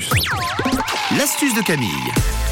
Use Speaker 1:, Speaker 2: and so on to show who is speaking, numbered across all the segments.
Speaker 1: puce. L'astuce de Camille.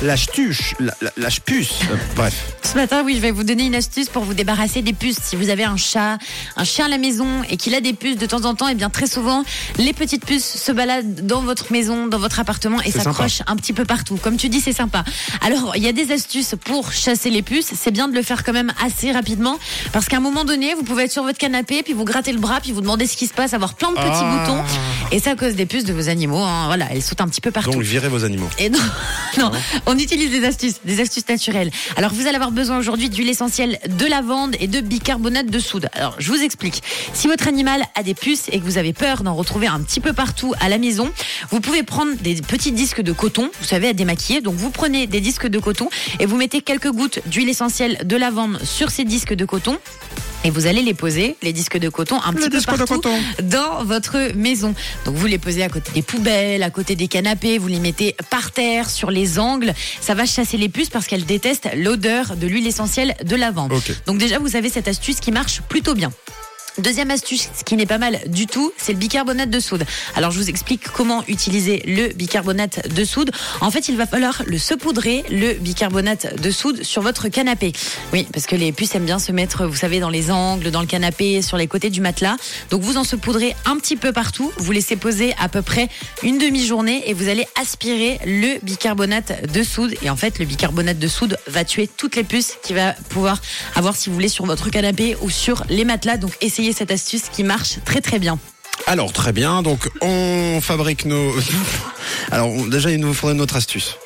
Speaker 1: L'achtuche, la- la- l'achpuce. Euh, bref.
Speaker 2: Ce matin, oui, je vais vous donner une astuce pour vous débarrasser des puces. Si vous avez un chat, un chien à la maison et qu'il a des puces de temps en temps, et bien très souvent, les petites puces se baladent dans votre maison, dans votre appartement et s'accrochent un petit peu partout. Comme tu dis, c'est sympa. Alors, il y a des astuces pour chasser les puces. C'est bien de le faire quand même assez rapidement parce qu'à un moment donné, vous pouvez être sur votre canapé, puis vous grattez le bras, puis vous demandez ce qui se passe, avoir plein de petits
Speaker 1: Ah.
Speaker 2: boutons. Et c'est à cause des puces de vos animaux. hein. Voilà, elles sautent un petit peu partout.
Speaker 1: Donc virez vos animaux.
Speaker 2: Et non, non, on utilise des astuces, des astuces naturelles. Alors vous allez avoir besoin aujourd'hui d'huile essentielle de lavande et de bicarbonate de soude. Alors je vous explique. Si votre animal a des puces et que vous avez peur d'en retrouver un petit peu partout à la maison, vous pouvez prendre des petits disques de coton, vous savez, à démaquiller. Donc vous prenez des disques de coton et vous mettez quelques gouttes d'huile essentielle de lavande sur ces disques de coton. Et vous allez les poser, les disques de coton, un petit peu partout dans votre maison. Donc vous les posez à côté des poubelles, à côté des canapés, vous les mettez par terre, sur les angles. Ça va chasser les puces parce qu'elles détestent l'odeur de l'huile essentielle de lavande. Donc déjà, vous avez cette astuce qui marche plutôt bien. Deuxième astuce, ce qui n'est pas mal du tout, c'est le bicarbonate de soude. Alors je vous explique comment utiliser le bicarbonate de soude. En fait, il va falloir le saupoudrer, le bicarbonate de soude, sur votre canapé. Oui, parce que les puces aiment bien se mettre, vous savez, dans les angles, dans le canapé, sur les côtés du matelas. Donc vous en saupoudrez un petit peu partout. Vous laissez poser à peu près une demi-journée et vous allez aspirer le bicarbonate de soude. Et en fait, le bicarbonate de soude va tuer toutes les puces qu'il va pouvoir avoir, si vous voulez, sur votre canapé ou sur les matelas. Donc essayez cette astuce qui marche très très bien.
Speaker 1: Alors très bien, donc on fabrique nos. Alors déjà il nous faudrait notre astuce.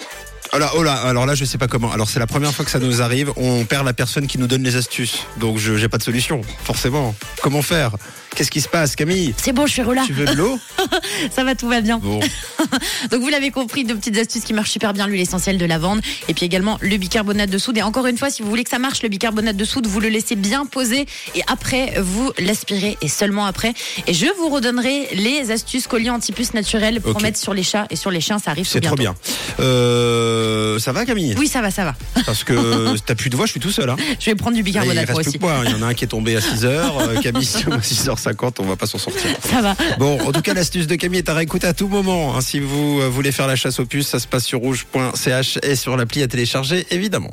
Speaker 1: Oh là, oh là, alors là je sais pas comment. Alors c'est la première fois que ça nous arrive, on perd la personne qui nous donne les astuces. Donc j'ai pas de solution, forcément. Comment faire? Qu'est-ce qui se passe, Camille
Speaker 2: C'est bon, je suis relâche.
Speaker 1: Tu veux de l'eau
Speaker 2: Ça va, tout va bien.
Speaker 1: Bon,
Speaker 2: Donc vous l'avez compris, deux petites astuces qui marchent super bien, l'huile essentielle de lavande et puis également le bicarbonate de soude. Et encore une fois, si vous voulez que ça marche, le bicarbonate de soude, vous le laissez bien poser et après vous l'aspirez et seulement après. Et je vous redonnerai les astuces colliers antipuces naturels pour mettre sur les chats et sur les chiens, ça arrive
Speaker 1: c'est trop bien. Euh, ça va, Camille
Speaker 2: Oui, ça va, ça va.
Speaker 1: Parce que t'as plus de voix, je suis tout seul. Hein.
Speaker 2: Je vais prendre du
Speaker 1: Là, il
Speaker 2: bicarbonate
Speaker 1: reste
Speaker 2: moi
Speaker 1: plus
Speaker 2: aussi.
Speaker 1: que moi. hein. Il y en a un qui est tombé à 6h, Camille à 6h50, on va pas s'en sortir.
Speaker 2: Ça va.
Speaker 1: Bon, en tout cas, l'astuce de Camille est à réécouter à tout moment. hein. Si vous euh, voulez faire la chasse aux puces, ça se passe sur rouge.ch et sur l'appli à télécharger, évidemment.